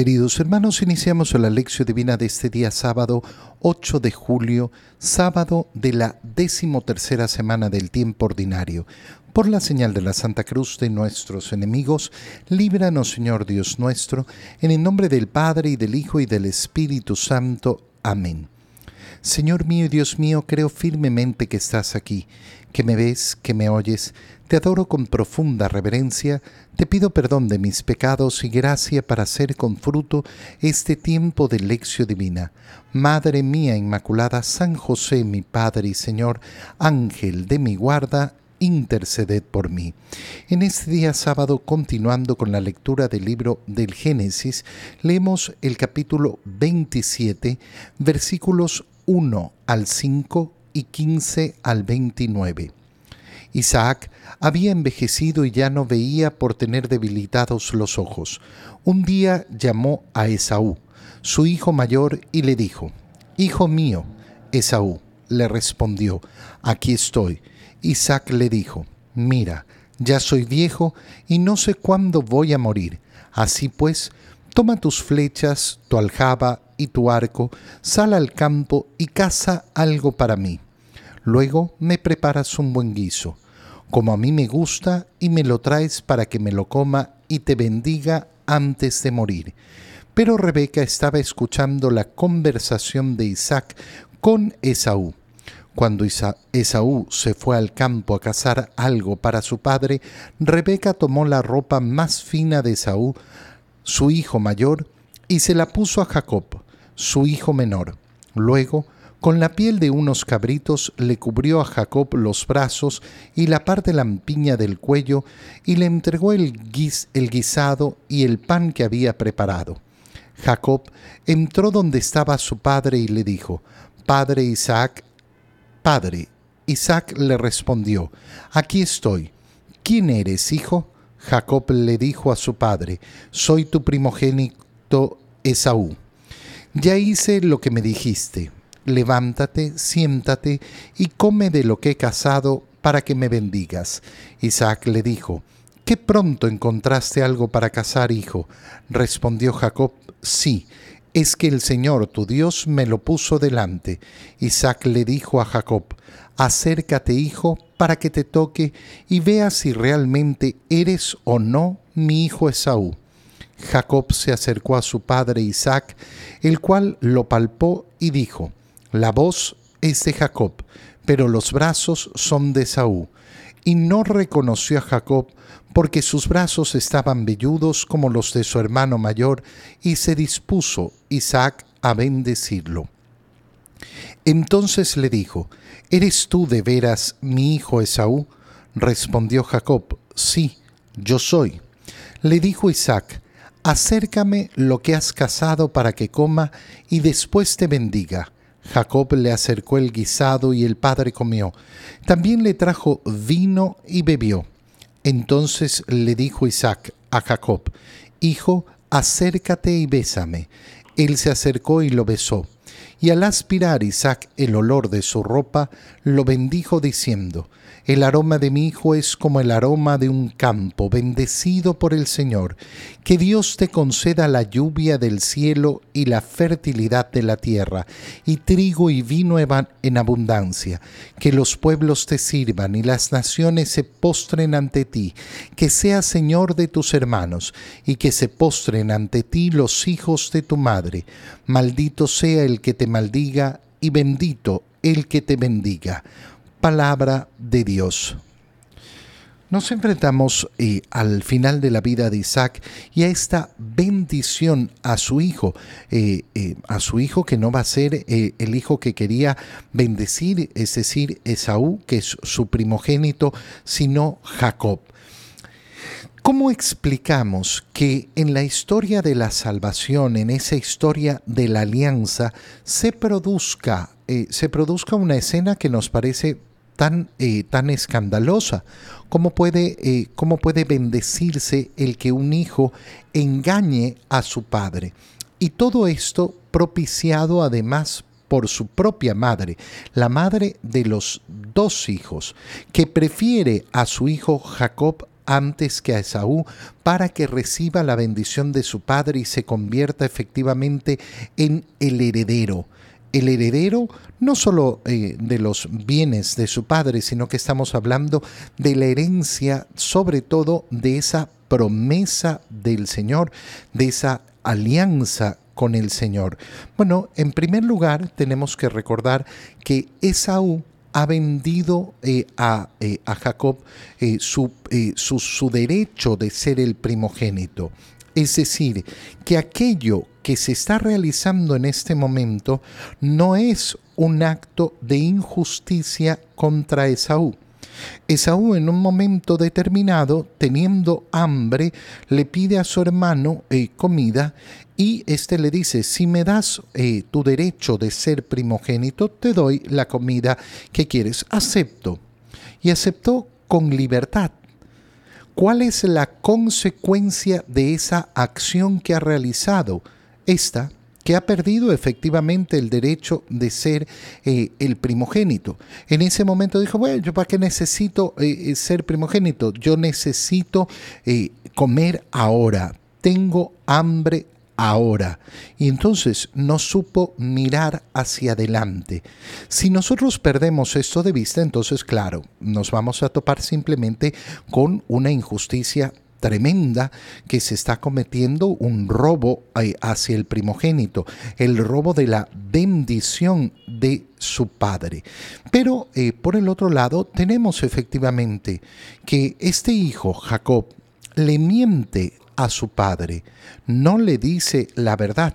Queridos hermanos, iniciamos la lección divina de este día sábado 8 de julio, sábado de la decimotercera semana del tiempo ordinario. Por la señal de la Santa Cruz de nuestros enemigos, líbranos Señor Dios nuestro, en el nombre del Padre y del Hijo y del Espíritu Santo. Amén. Señor mío y Dios mío, creo firmemente que estás aquí, que me ves, que me oyes te adoro con profunda reverencia, te pido perdón de mis pecados y gracia para hacer con fruto este tiempo de lección divina. Madre mía Inmaculada, San José, mi Padre y Señor, Ángel de mi guarda, interceded por mí. En este día sábado, continuando con la lectura del libro del Génesis, leemos el capítulo 27, versículos 1 al 5 y 15 al 29. Isaac había envejecido y ya no veía por tener debilitados los ojos. Un día llamó a Esaú, su hijo mayor, y le dijo, Hijo mío, Esaú, le respondió, Aquí estoy. Isaac le dijo, Mira, ya soy viejo y no sé cuándo voy a morir. Así pues, toma tus flechas, tu aljaba y tu arco, sal al campo y caza algo para mí. Luego me preparas un buen guiso, como a mí me gusta, y me lo traes para que me lo coma y te bendiga antes de morir. Pero Rebeca estaba escuchando la conversación de Isaac con Esaú. Cuando Esaú se fue al campo a cazar algo para su padre, Rebeca tomó la ropa más fina de Esaú, su hijo mayor, y se la puso a Jacob, su hijo menor. Luego con la piel de unos cabritos le cubrió a Jacob los brazos y la parte lampiña del cuello y le entregó el, el guisado y el pan que había preparado. Jacob entró donde estaba su padre y le dijo, Padre Isaac, Padre. Isaac le respondió, Aquí estoy. ¿Quién eres, hijo? Jacob le dijo a su padre, Soy tu primogénito Esaú. Ya hice lo que me dijiste levántate, siéntate y come de lo que he cazado para que me bendigas. Isaac le dijo, ¿Qué pronto encontraste algo para cazar, hijo? Respondió Jacob, sí, es que el Señor tu Dios me lo puso delante. Isaac le dijo a Jacob, acércate, hijo, para que te toque y vea si realmente eres o no mi hijo Esaú. Jacob se acercó a su padre Isaac, el cual lo palpó y dijo, la voz es de Jacob, pero los brazos son de Saúl. Y no reconoció a Jacob porque sus brazos estaban velludos como los de su hermano mayor, y se dispuso Isaac a bendecirlo. Entonces le dijo, ¿Eres tú de veras mi hijo Esaú? Respondió Jacob, sí, yo soy. Le dijo Isaac, acércame lo que has cazado para que coma y después te bendiga. Jacob le acercó el guisado y el padre comió. También le trajo vino y bebió. Entonces le dijo Isaac a Jacob, Hijo, acércate y bésame. Él se acercó y lo besó. Y al aspirar Isaac el olor de su ropa, lo bendijo diciendo, el aroma de mi hijo es como el aroma de un campo bendecido por el Señor. Que Dios te conceda la lluvia del cielo y la fertilidad de la tierra, y trigo y vino en abundancia. Que los pueblos te sirvan y las naciones se postren ante ti. Que seas Señor de tus hermanos, y que se postren ante ti los hijos de tu madre. Maldito sea el que te maldiga, y bendito el que te bendiga palabra de Dios. Nos enfrentamos eh, al final de la vida de Isaac y a esta bendición a su hijo, eh, eh, a su hijo que no va a ser el hijo que quería bendecir, es decir, Esaú, que es su primogénito, sino Jacob. ¿Cómo explicamos que en la historia de la salvación, en esa historia de la alianza, se produzca, se produzca una escena que nos parece tan, eh, tan escandalosa? ¿Cómo puede, eh, ¿Cómo puede bendecirse el que un hijo engañe a su padre? Y todo esto propiciado además por su propia madre, la madre de los dos hijos, que prefiere a su hijo Jacob antes que a Esaú para que reciba la bendición de su padre y se convierta efectivamente en el heredero. El heredero no solo eh, de los bienes de su padre, sino que estamos hablando de la herencia, sobre todo de esa promesa del Señor, de esa alianza con el Señor. Bueno, en primer lugar tenemos que recordar que Esaú ha vendido eh, eh, a, Jacob eh, su, su derecho de ser el primogénito. Es decir, que aquello que se está realizando en este momento no es un acto de injusticia contra Esaú. Esaú en un momento determinado, teniendo hambre, le pide a su hermano comida y éste le dice, si me das eh, tu derecho de ser primogénito, te doy la comida que quieres. Acepto. Y aceptó con libertad. ¿Cuál es la consecuencia de esa acción que ha realizado? Esta, que ha perdido efectivamente el derecho de ser eh, el primogénito. En ese momento dijo, bueno, ¿yo para qué necesito eh, ser primogénito? Yo necesito comer ahora. Tengo hambre ahora. Y entonces no supo mirar hacia adelante. Si nosotros perdemos esto de vista, entonces claro, nos vamos a topar simplemente con una injusticia tremenda que se está cometiendo un robo eh, hacia el primogénito, el robo de la bendición de su padre. Pero eh, por el otro lado tenemos efectivamente que este hijo, Jacob, le miente a su padre, no le dice la verdad.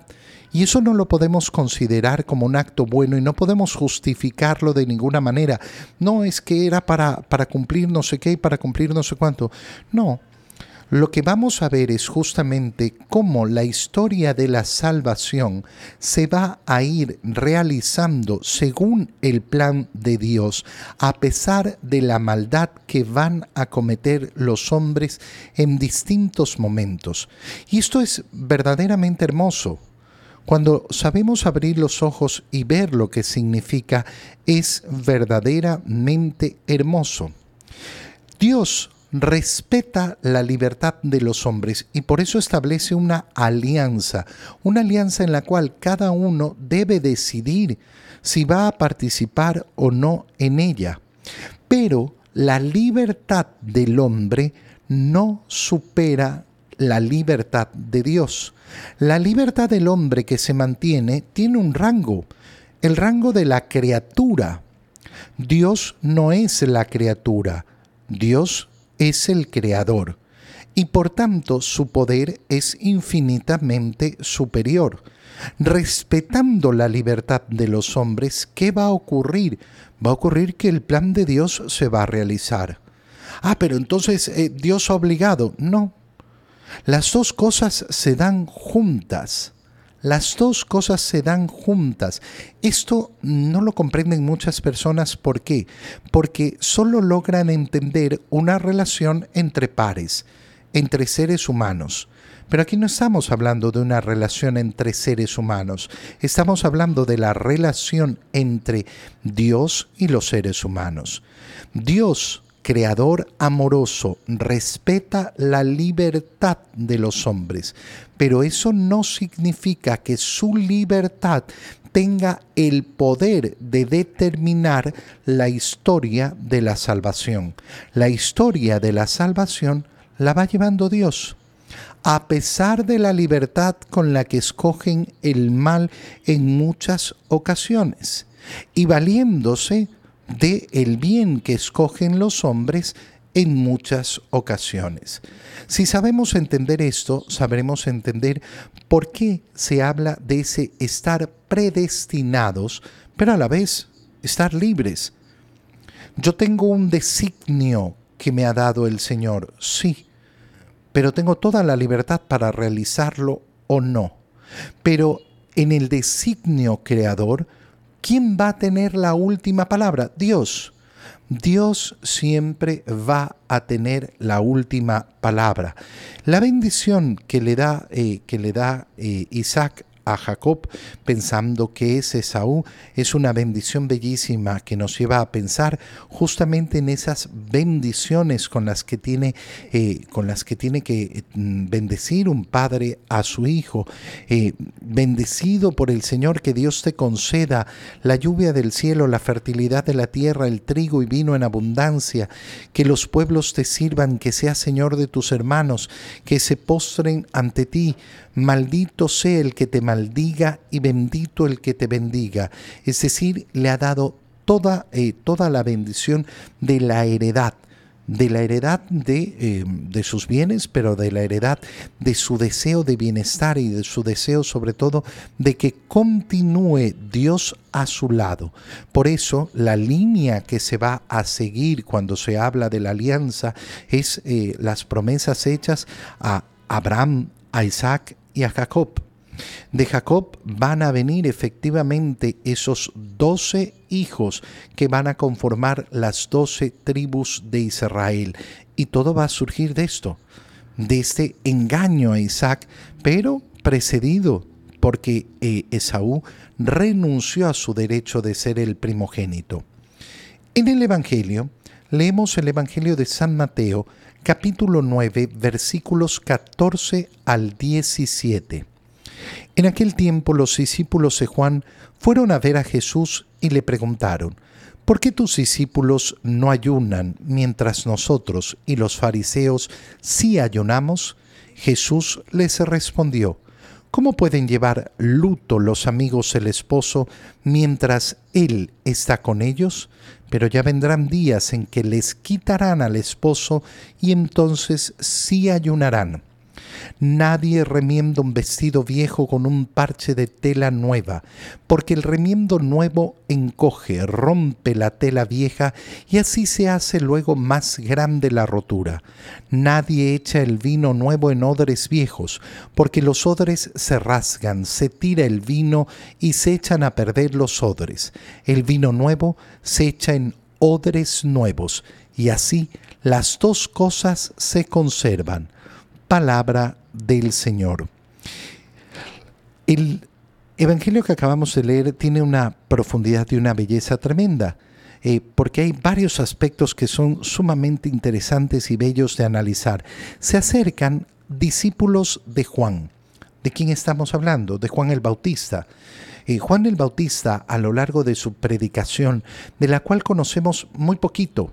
Y eso no lo podemos considerar como un acto bueno y no podemos justificarlo de ninguna manera. No es que era para, para cumplir no sé qué y para cumplir no sé cuánto. No, lo que vamos a ver es justamente cómo la historia de la salvación se va a ir realizando según el plan de Dios, a pesar de la maldad que van a cometer los hombres en distintos momentos. Y esto es verdaderamente hermoso. Cuando sabemos abrir los ojos y ver lo que significa, es verdaderamente hermoso. Dios respeta la libertad de los hombres y por eso establece una alianza, una alianza en la cual cada uno debe decidir si va a participar o no en ella. Pero la libertad del hombre no supera la libertad de Dios. La libertad del hombre que se mantiene tiene un rango, el rango de la criatura. Dios no es la criatura, Dios es el creador y por tanto su poder es infinitamente superior. Respetando la libertad de los hombres, ¿qué va a ocurrir? Va a ocurrir que el plan de Dios se va a realizar. Ah, pero entonces eh, Dios ha obligado. No. Las dos cosas se dan juntas. Las dos cosas se dan juntas. Esto no lo comprenden muchas personas. ¿Por qué? Porque solo logran entender una relación entre pares, entre seres humanos. Pero aquí no estamos hablando de una relación entre seres humanos, estamos hablando de la relación entre Dios y los seres humanos. Dios creador amoroso, respeta la libertad de los hombres, pero eso no significa que su libertad tenga el poder de determinar la historia de la salvación. La historia de la salvación la va llevando Dios. A pesar de la libertad con la que escogen el mal en muchas ocasiones y valiéndose de el bien que escogen los hombres en muchas ocasiones. Si sabemos entender esto, sabremos entender por qué se habla de ese estar predestinados, pero a la vez estar libres. Yo tengo un designio que me ha dado el Señor, sí, pero tengo toda la libertad para realizarlo o no. Pero en el designio creador, ¿quién va a tener la última palabra? Dios. Dios siempre va a tener la última palabra. La bendición que le da, eh, que le da eh, Isaac a Jacob, pensando que ese Esaú es una bendición bellísima que nos lleva a pensar justamente en esas bendiciones con las que tiene, eh, con las que, tiene que mm, bendecir un padre a su hijo. Eh, bendecido por el Señor, que Dios te conceda la lluvia del cielo, la fertilidad de la tierra, el trigo y vino en abundancia, que los pueblos te sirvan, que seas Señor de tus hermanos, que se postren ante ti. Maldito sea el que te maldiga y bendito el que te bendiga. Es decir, le ha dado toda, eh, toda la bendición de la heredad de la heredad de, eh, de, sus bienes, pero de la heredad de su deseo de bienestar y de su deseo sobre todo de que continúe Dios a su lado. Por eso la línea que se va a seguir cuando se habla de la alianza es eh, las promesas hechas a Abraham, a Isaac y a Jacob. De Jacob van a venir efectivamente esos doce hijos que van a conformar las doce tribus de Israel. Y todo va a surgir de esto, de este engaño a Isaac, pero precedido porque eh, Esaú renunció a su derecho de ser el primogénito. En el Evangelio, leemos el Evangelio de San Mateo, capítulo 9, versículos 14 al 17. En aquel tiempo los discípulos de Juan fueron a ver a Jesús y le preguntaron, ¿por qué tus discípulos no ayunan mientras nosotros y los fariseos sí ayunamos? Jesús les respondió, ¿cómo pueden llevar luto los amigos del esposo mientras él está con ellos? Pero ya vendrán días en que les quitarán al esposo y entonces sí ayunarán. Nadie remienda un vestido viejo con un parche de tela nueva, porque el remiendo nuevo encoge, rompe la tela vieja y así se hace luego más grande la rotura. Nadie echa el vino nuevo en odres viejos, porque los odres se rasgan, se tira el vino y se echan a perder los odres. El vino nuevo se echa en odres nuevos, y así las dos cosas se conservan palabra del Señor. El Evangelio que acabamos de leer tiene una profundidad y una belleza tremenda, eh, porque hay varios aspectos que son sumamente interesantes y bellos de analizar. Se acercan discípulos de Juan. ¿De quién estamos hablando? De Juan el Bautista. Eh, Juan el Bautista, a lo largo de su predicación, de la cual conocemos muy poquito,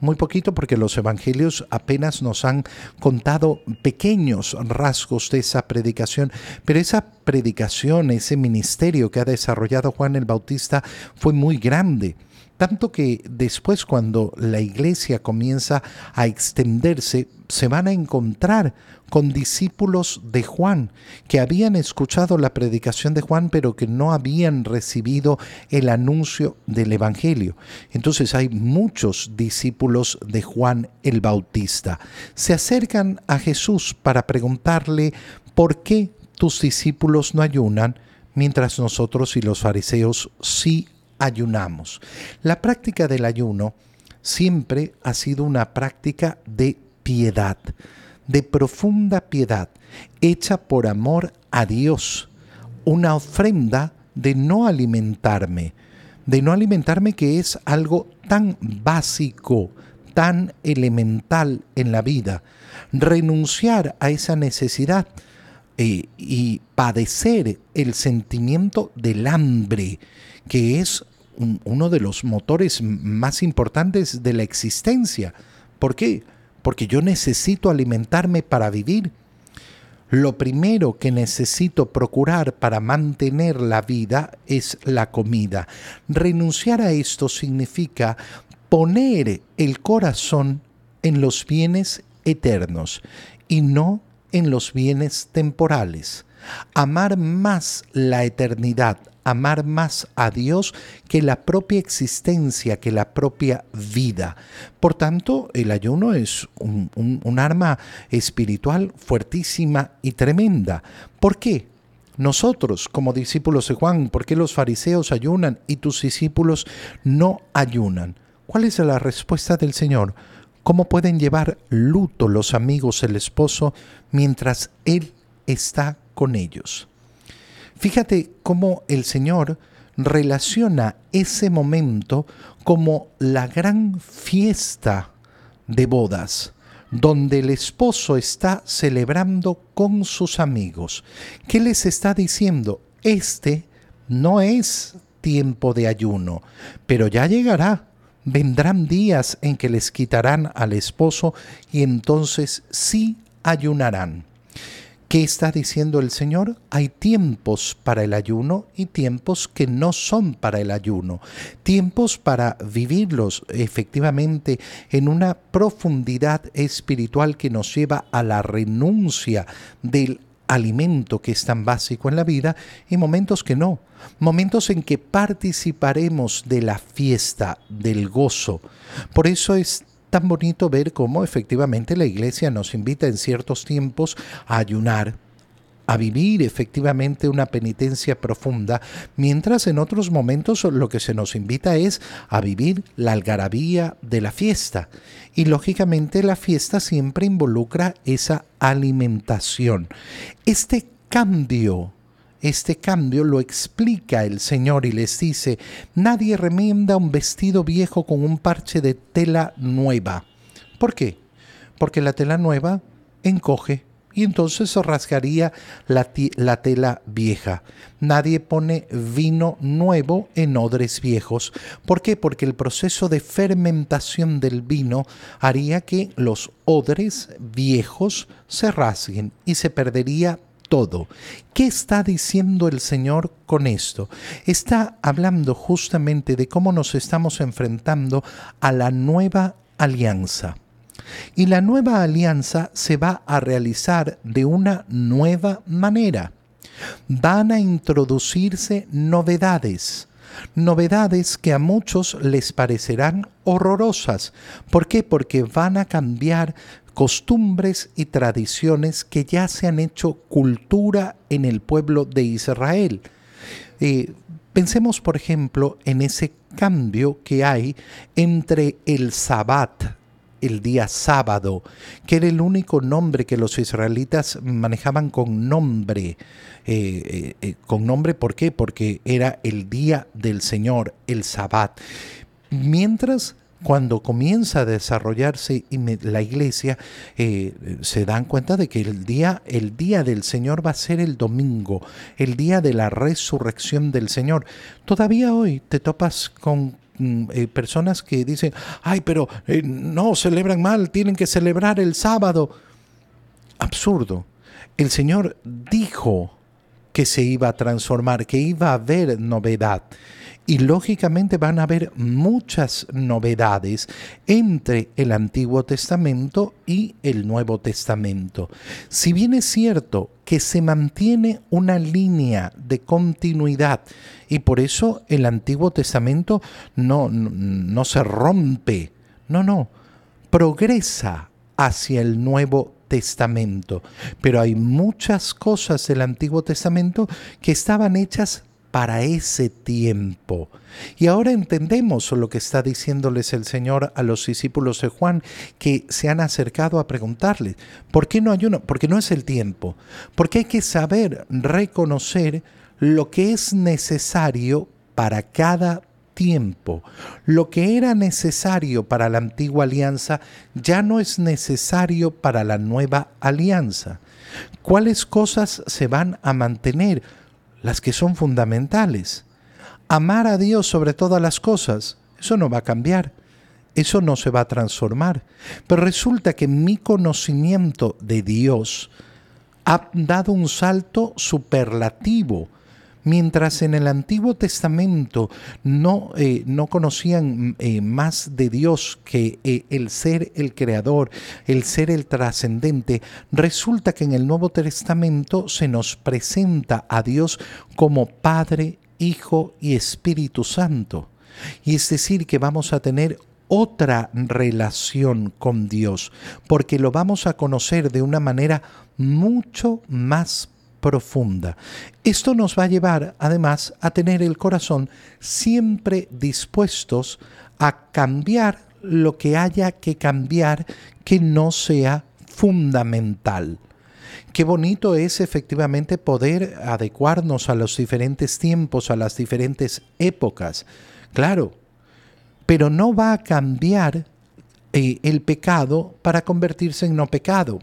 muy poquito porque los evangelios apenas nos han contado pequeños rasgos de esa predicación, pero esa predicación, ese ministerio que ha desarrollado Juan el Bautista fue muy grande. Tanto que después cuando la iglesia comienza a extenderse, se van a encontrar con discípulos de Juan, que habían escuchado la predicación de Juan, pero que no habían recibido el anuncio del Evangelio. Entonces hay muchos discípulos de Juan el Bautista. Se acercan a Jesús para preguntarle, ¿por qué tus discípulos no ayunan mientras nosotros y los fariseos sí ayunamos. La práctica del ayuno siempre ha sido una práctica de piedad, de profunda piedad, hecha por amor a Dios, una ofrenda de no alimentarme, de no alimentarme que es algo tan básico, tan elemental en la vida, renunciar a esa necesidad eh, y padecer el sentimiento del hambre, que es uno de los motores más importantes de la existencia. ¿Por qué? Porque yo necesito alimentarme para vivir. Lo primero que necesito procurar para mantener la vida es la comida. Renunciar a esto significa poner el corazón en los bienes eternos y no en los bienes temporales. Amar más la eternidad, amar más a Dios que la propia existencia, que la propia vida. Por tanto, el ayuno es un, arma espiritual fuertísima y tremenda. ¿Por qué? Nosotros, como discípulos de Juan, ¿por qué los fariseos ayunan y tus discípulos no ayunan? ¿Cuál es la respuesta del Señor? ¿Cómo pueden llevar luto los amigos del esposo mientras Él está con ellos? Fíjate cómo el Señor relaciona ese momento como la gran fiesta de bodas, donde el esposo está celebrando con sus amigos. ¿Qué les está diciendo? Este no es tiempo de ayuno, pero ya llegará. Vendrán días en que les quitarán al esposo y entonces sí ayunarán. ¿Qué está diciendo el Señor? Hay tiempos para el ayuno y tiempos que no son para el ayuno. Tiempos para vivirlos efectivamente en una profundidad espiritual que nos lleva a la renuncia del alimento que es tan básico en la vida y momentos que no. Momentos en que participaremos de la fiesta, del gozo. Por eso es tan bonito ver cómo efectivamente la iglesia nos invita en ciertos tiempos a ayunar, a vivir efectivamente una penitencia profunda, mientras en otros momentos lo que se nos invita es a vivir la algarabía de la fiesta. Y lógicamente la fiesta siempre involucra esa alimentación. Este cambio este cambio lo explica el Señor y les dice, nadie remienda un vestido viejo con un parche de tela nueva. ¿Por qué? Porque la tela nueva encoge y entonces se rasgaría la, la, tela vieja. Nadie pone vino nuevo en odres viejos. ¿Por qué? Porque el proceso de fermentación del vino haría que los odres viejos se rasguen y se perdería todo. ¿Qué está diciendo el Señor con esto? Está hablando justamente de cómo nos estamos enfrentando a la nueva alianza. Y la nueva alianza se va a realizar de una nueva manera. Van a introducirse novedades novedades que a muchos les parecerán horrorosas. ¿Por qué? Porque van a cambiar costumbres y tradiciones que ya se han hecho cultura en el pueblo de Israel. Eh, pensemos, por ejemplo, en ese cambio que hay entre el Sabbat, el día sábado, que era el único nombre que los israelitas manejaban con nombre. Eh, eh, con nombre, ¿por qué? Porque era el día del Señor, el Sabbat. Mientras cuando comienza a desarrollarse la iglesia, eh, se dan cuenta de que el día, el día del Señor va a ser el domingo, el día de la resurrección del Señor. Todavía hoy te topas con eh, personas que dicen, ay, pero eh, no, celebran mal, tienen que celebrar el sábado. Absurdo. El Señor dijo que se iba a transformar, que iba a haber novedad y lógicamente van a haber muchas novedades entre el Antiguo Testamento y el Nuevo Testamento. Si bien es cierto que se mantiene una línea de continuidad y por eso el Antiguo Testamento no, no, se rompe, no, no, progresa hacia el Nuevo Testamento. Pero hay muchas cosas del Antiguo Testamento que estaban hechas para ese tiempo. Y ahora entendemos lo que está diciéndoles el Señor a los discípulos de Juan que se han acercado a preguntarle, ¿por qué no ayuno? Porque no es el tiempo. Porque hay que saber reconocer lo que es necesario para cada tiempo. Lo que era necesario para la antigua alianza ya no es necesario para la nueva alianza. ¿Cuáles cosas se van a mantener? Las que son fundamentales. Amar a Dios sobre todas las cosas, eso no va a cambiar, eso no se va a transformar. Pero resulta que mi conocimiento de Dios ha dado un salto superlativo Mientras en el Antiguo Testamento no, eh, no conocían eh, más de Dios que eh, el ser el creador, el ser el trascendente, resulta que en el Nuevo Testamento se nos presenta a Dios como Padre, Hijo y Espíritu Santo. Y es decir, que vamos a tener otra relación con Dios, porque lo vamos a conocer de una manera mucho más profunda. Esto nos va a llevar además a tener el corazón siempre dispuestos a cambiar lo que haya que cambiar que no sea fundamental. Qué bonito es efectivamente poder adecuarnos a los diferentes tiempos, a las diferentes épocas. Claro, pero no va a cambiar eh, el pecado para convertirse en no pecado.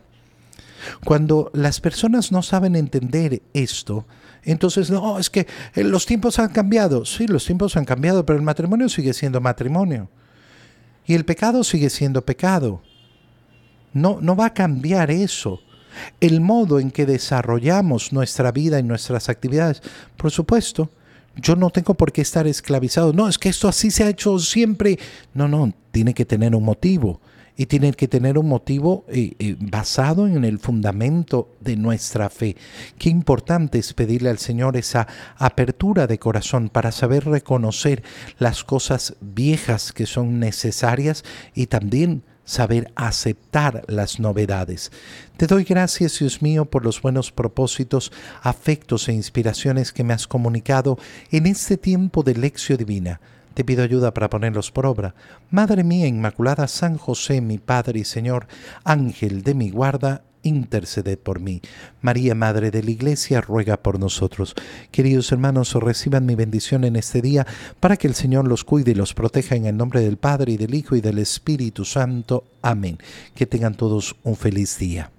Cuando las personas no saben entender esto, entonces, no, es que eh, los tiempos han cambiado. Sí, los tiempos han cambiado, pero el matrimonio sigue siendo matrimonio. Y el pecado sigue siendo pecado. No, no va a cambiar eso. El modo en que desarrollamos nuestra vida y nuestras actividades, por supuesto, yo no tengo por qué estar esclavizado. No, es que esto así se ha hecho siempre. No, no, tiene que tener un motivo y tiene que tener un motivo eh, eh, basado en el fundamento de nuestra fe. Qué importante es pedirle al Señor esa apertura de corazón para saber reconocer las cosas viejas que son necesarias y también saber aceptar las novedades. Te doy gracias, Dios mío, por los buenos propósitos, afectos e inspiraciones que me has comunicado en este tiempo de lección divina te pido ayuda para ponerlos por obra. Madre mía Inmaculada, San José, mi Padre y Señor, Ángel de mi guarda, interceded por mí. María, Madre de la Iglesia, ruega por nosotros. Queridos hermanos, reciban mi bendición en este día para que el Señor los cuide y los proteja en el nombre del Padre y del Hijo y del Espíritu Santo. Amén. Que tengan todos un feliz día.